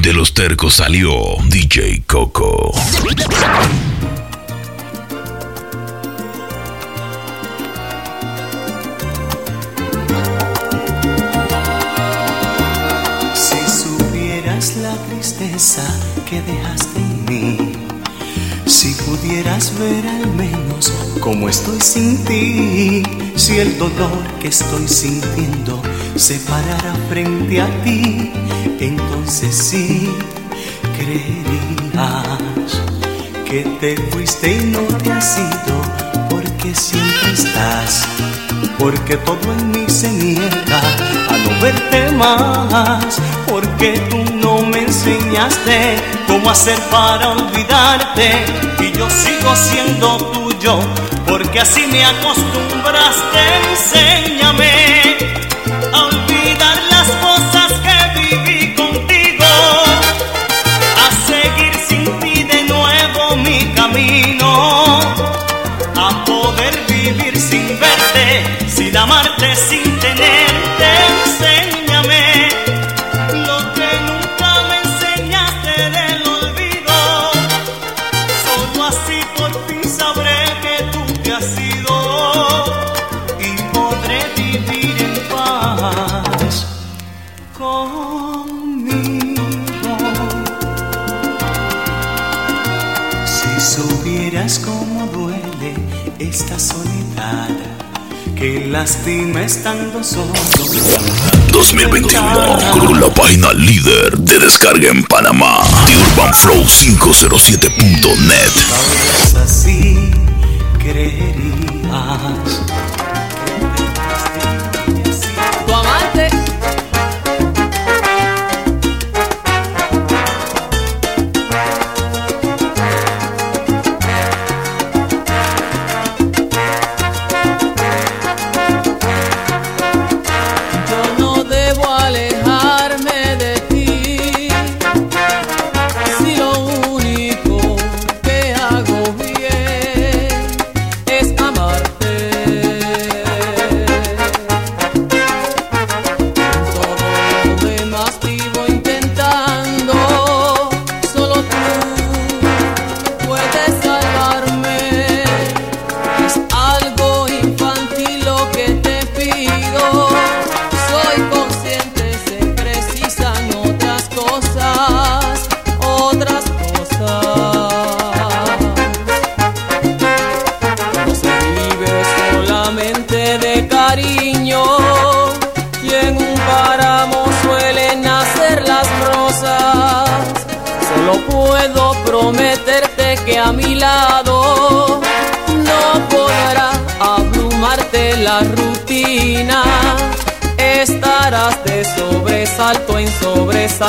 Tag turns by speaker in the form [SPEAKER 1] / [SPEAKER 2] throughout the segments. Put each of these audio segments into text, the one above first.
[SPEAKER 1] de los tercos salió DJ Coco.
[SPEAKER 2] Si supieras la tristeza que dejaste en mí, si pudieras ver al menos cómo estoy sin ti, si el dolor que estoy sintiendo se parara frente a ti, entonces sí creerías que te fuiste y no te has ido, porque siempre estás, porque todo en mí se niega a no verte más, porque tú no me enseñaste cómo hacer para olvidarte, y yo sigo siendo tuyo, porque así me acostumbraste, enséñame a olvidar las cosas que viví contigo, a seguir sin ti de nuevo mi camino, a poder vivir sin verte, sin amarte, sin lastima estando solo.
[SPEAKER 1] 2021 con la página líder de descarga en Panamá, The Urban Flow 507.net.
[SPEAKER 2] Sabes así creerías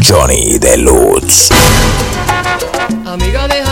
[SPEAKER 1] Johnny Deluxe.
[SPEAKER 3] Amiga, déjame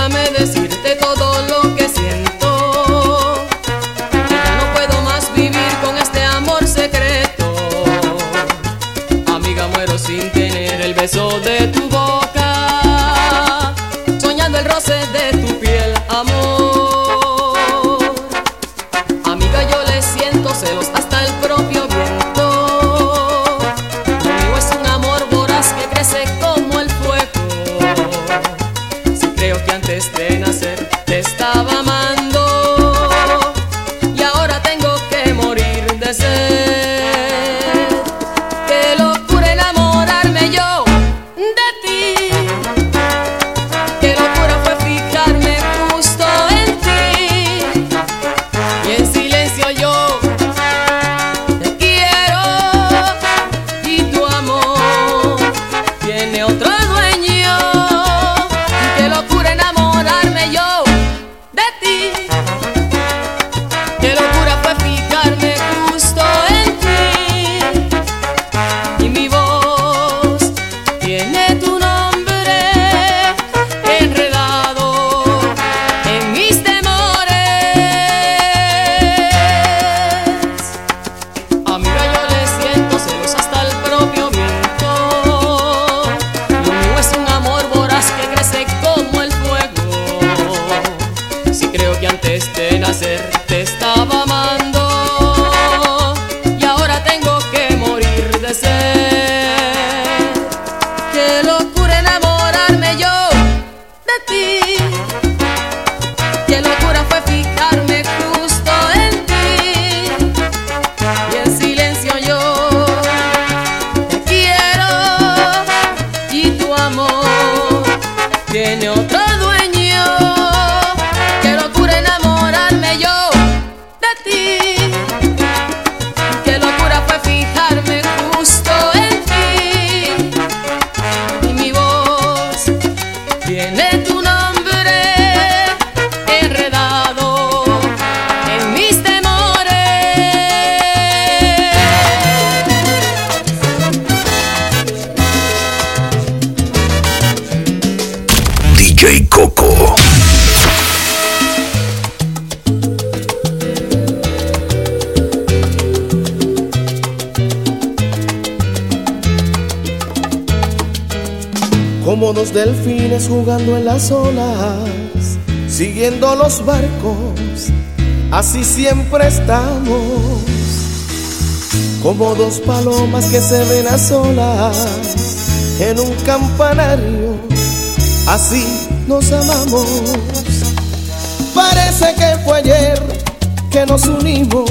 [SPEAKER 3] como
[SPEAKER 4] dos delfines jugando en las olas, siguiendo los barcos, así siempre estamos, como dos palomas que se ven a solas en un campanario, así nos amamos. Parece que fue ayer que nos unimos,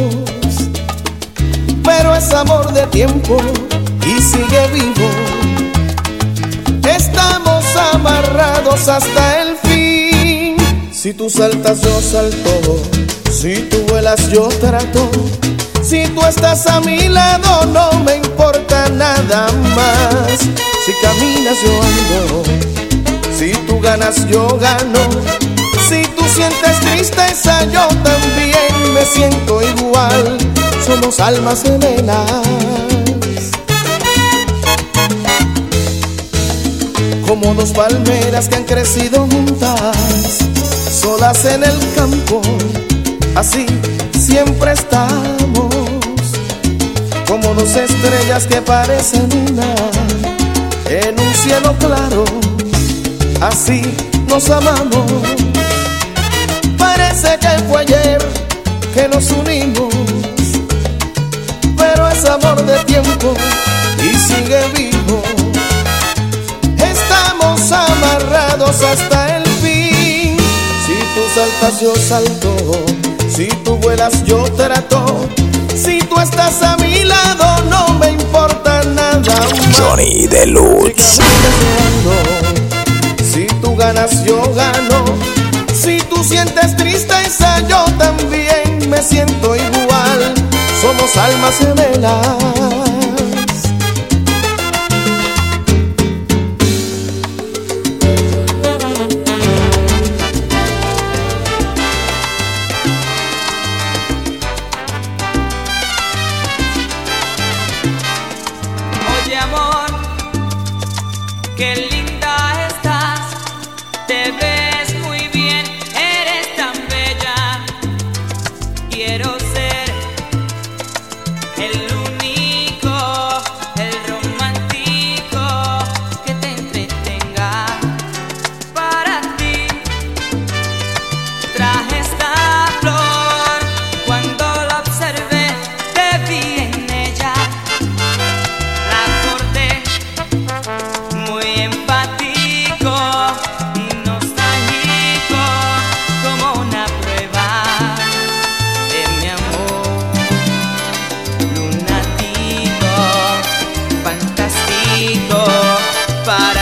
[SPEAKER 4] pero es amor de tiempo y sigue vivo. Amarrados hasta el fin. Si tú saltas, yo salto. Si tú vuelas, yo trato. Si tú estás a mi lado, no me importa nada más. Si caminas, yo ando. Si tú ganas, yo gano. Si tú sientes tristeza, yo también me siento igual. Somos almas gemelas. Como dos palmeras que han crecido juntas, solas en el campo, así siempre estamos, como dos estrellas que parecen una, en un cielo claro, así nos amamos. Parece que fue ayer que nos unimos, pero es amor de tiempo y sigue vivo hasta el fin. Si tú saltas, yo salto. Si tú vuelas, yo trato. Si tú estás a mi lado, no me importa nada más.
[SPEAKER 5] Johnny Deluxe.
[SPEAKER 4] Si tú ganas, yo gano. Si tú sientes tristeza, yo también me siento igual. Somos almas gemelas.
[SPEAKER 6] para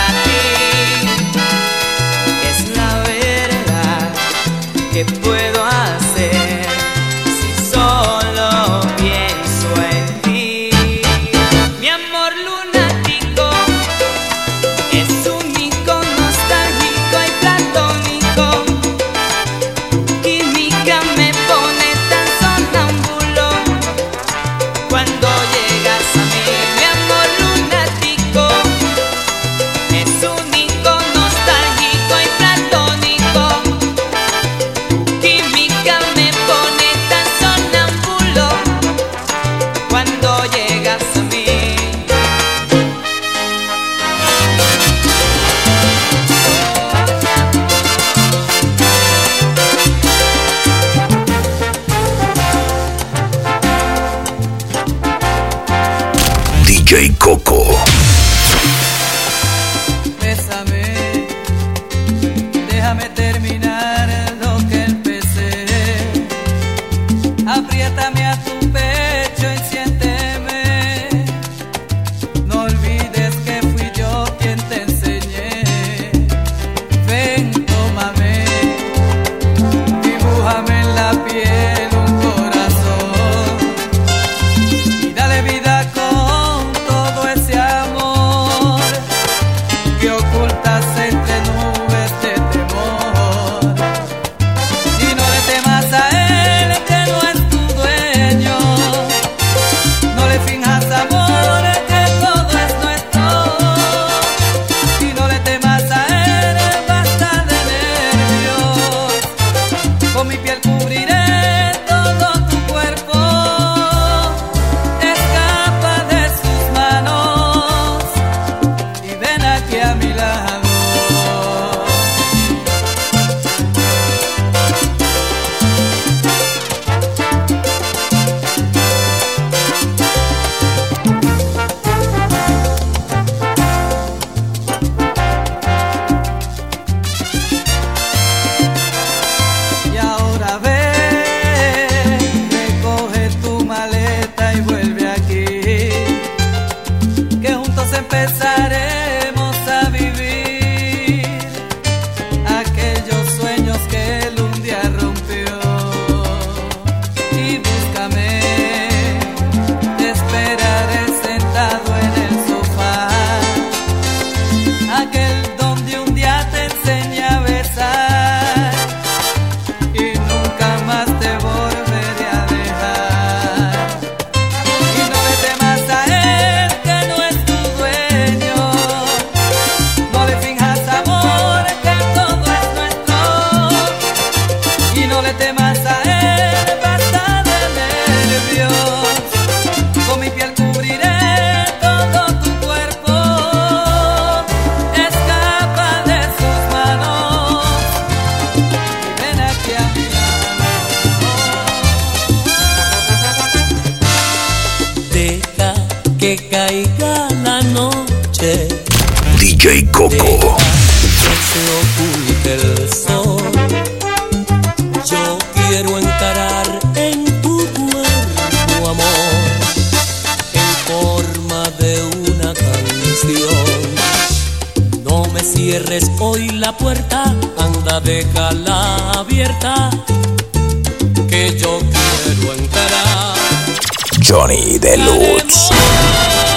[SPEAKER 6] la
[SPEAKER 7] puerta, anda, déjala abierta, que yo quiero entrar.
[SPEAKER 8] Johnny Deluxe.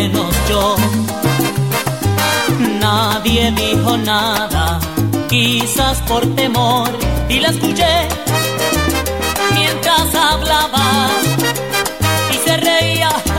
[SPEAKER 9] menos yo. Nadie dijo nada, quizás por temor, y la escuché mientras hablaba y se reía.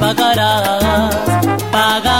[SPEAKER 9] pagarás. Pagarás.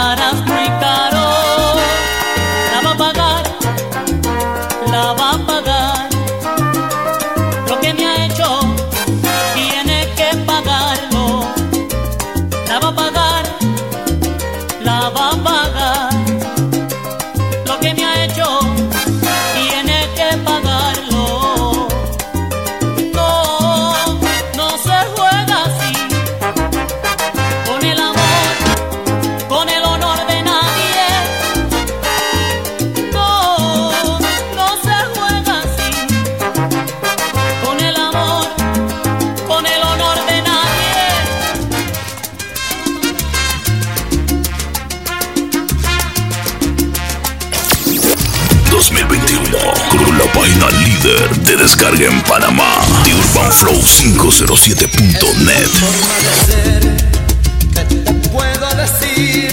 [SPEAKER 9] Latino con
[SPEAKER 1] la página líder de descarga en Panamá,
[SPEAKER 10] de UrbanFlow507.net. puedo decir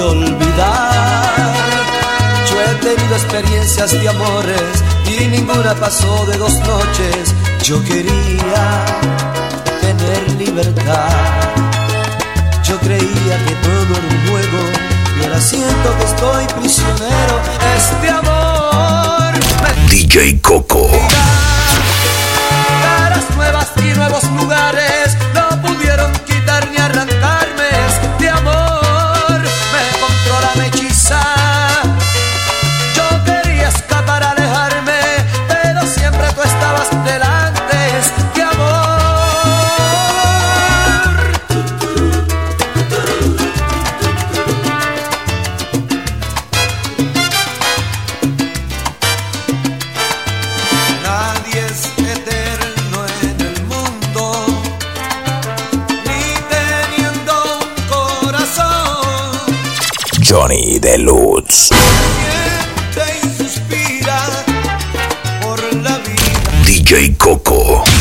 [SPEAKER 10] olvidar. Yo he tenido experiencias de amores y ninguna pasó de dos noches. Yo quería tener libertad. Yo creía que todo era un juego y ahora siento que estoy prisionero. Este amor me
[SPEAKER 5] DJ Coco.
[SPEAKER 10] Caras nuevas y nuevos lugares
[SPEAKER 5] Johnny Deluxe. DJ Coco.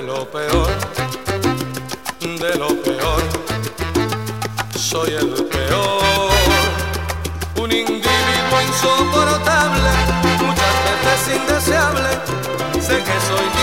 [SPEAKER 10] de
[SPEAKER 11] lo peor, de lo peor. Soy el peor, un individuo insoportable, muchas veces indeseable. Sé que soy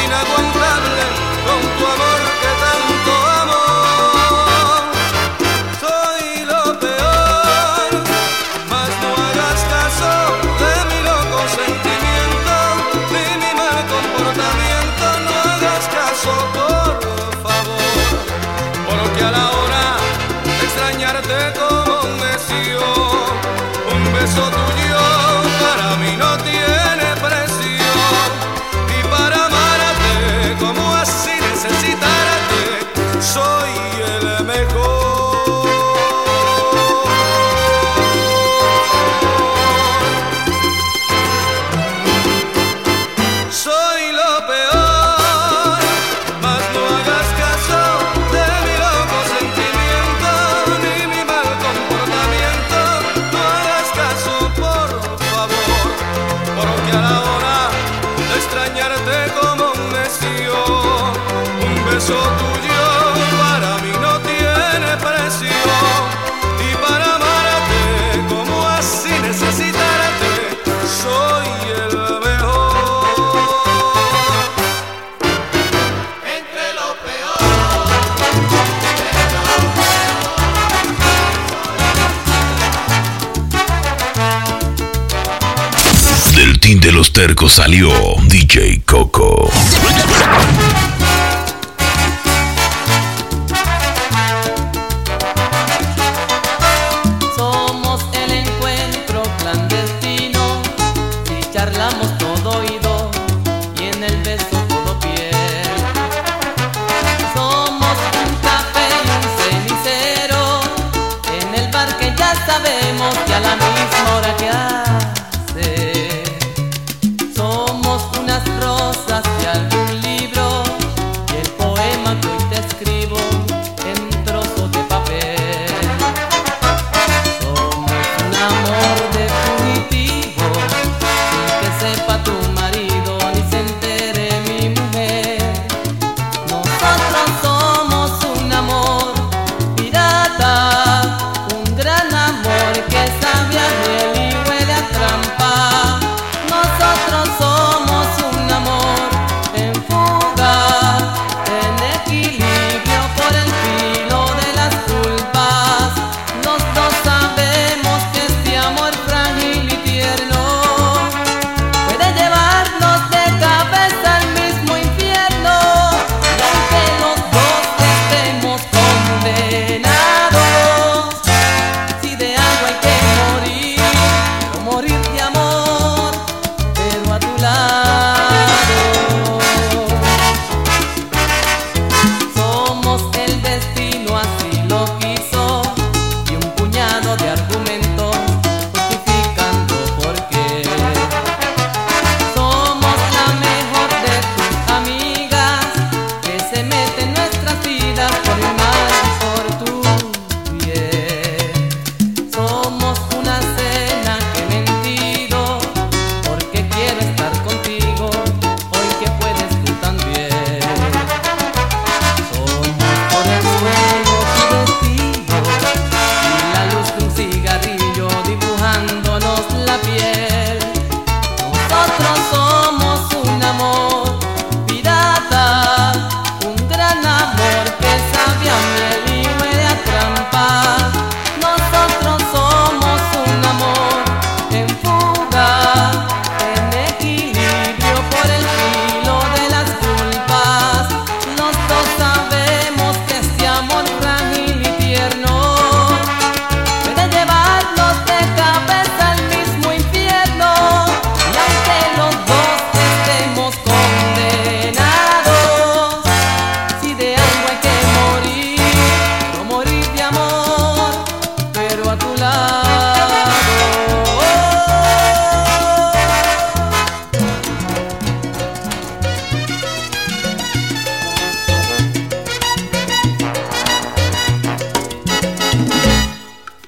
[SPEAKER 11] beso tuyo para mí no tiene precio y para amarte como así necesitarte soy el mejor. Entre lo peor.
[SPEAKER 5] Del team de los tercos salió DJ Coco.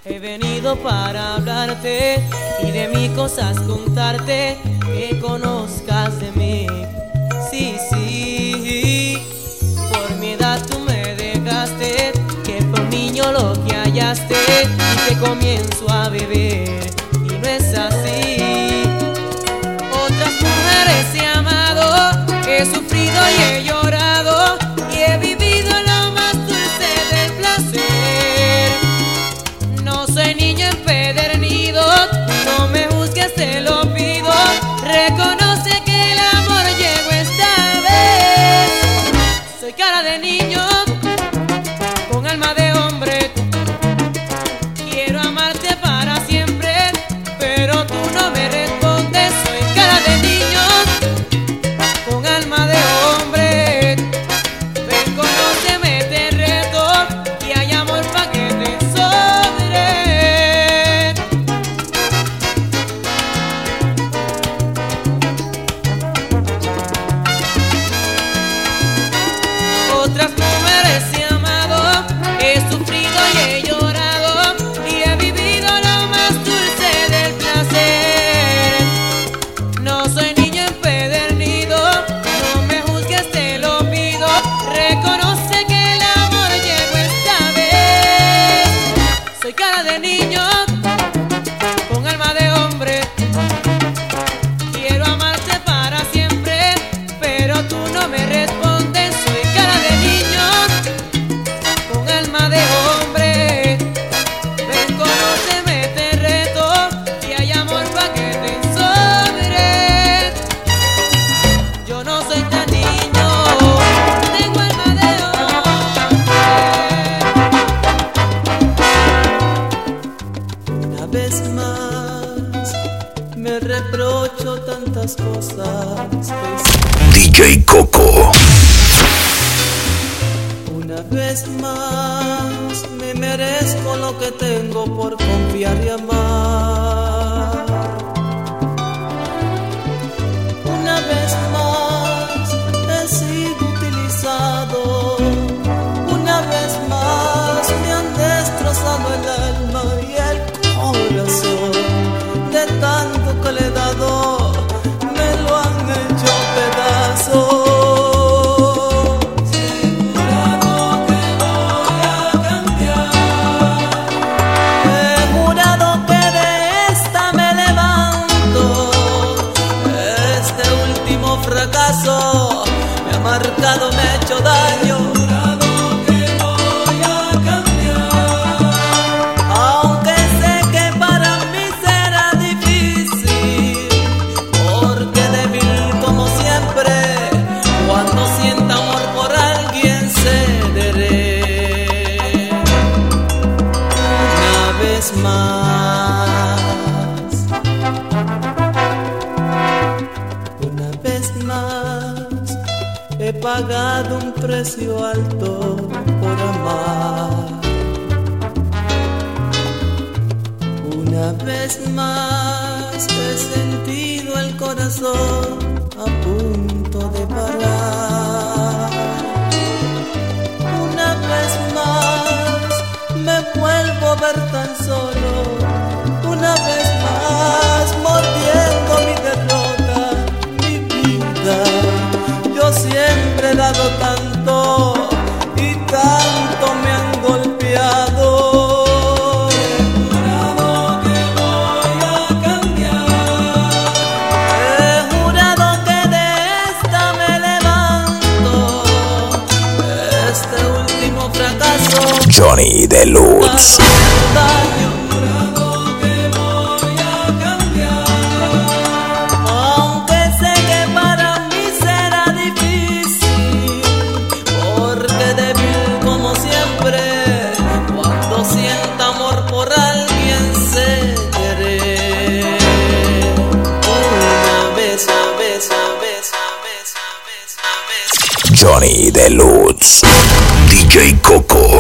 [SPEAKER 12] He venido para hablarte y de mí cosas contarte que conozcas de mí. Sí, sí, por mi edad tú me dejaste, que por niño lo que hallaste y que comienzo a beber. Y no es así. Otras mujeres he amado, he sufrido y he.
[SPEAKER 5] corazón a punto de parar.
[SPEAKER 13] Johnny Deluxe. Johnny Deluxe. DJ Coco.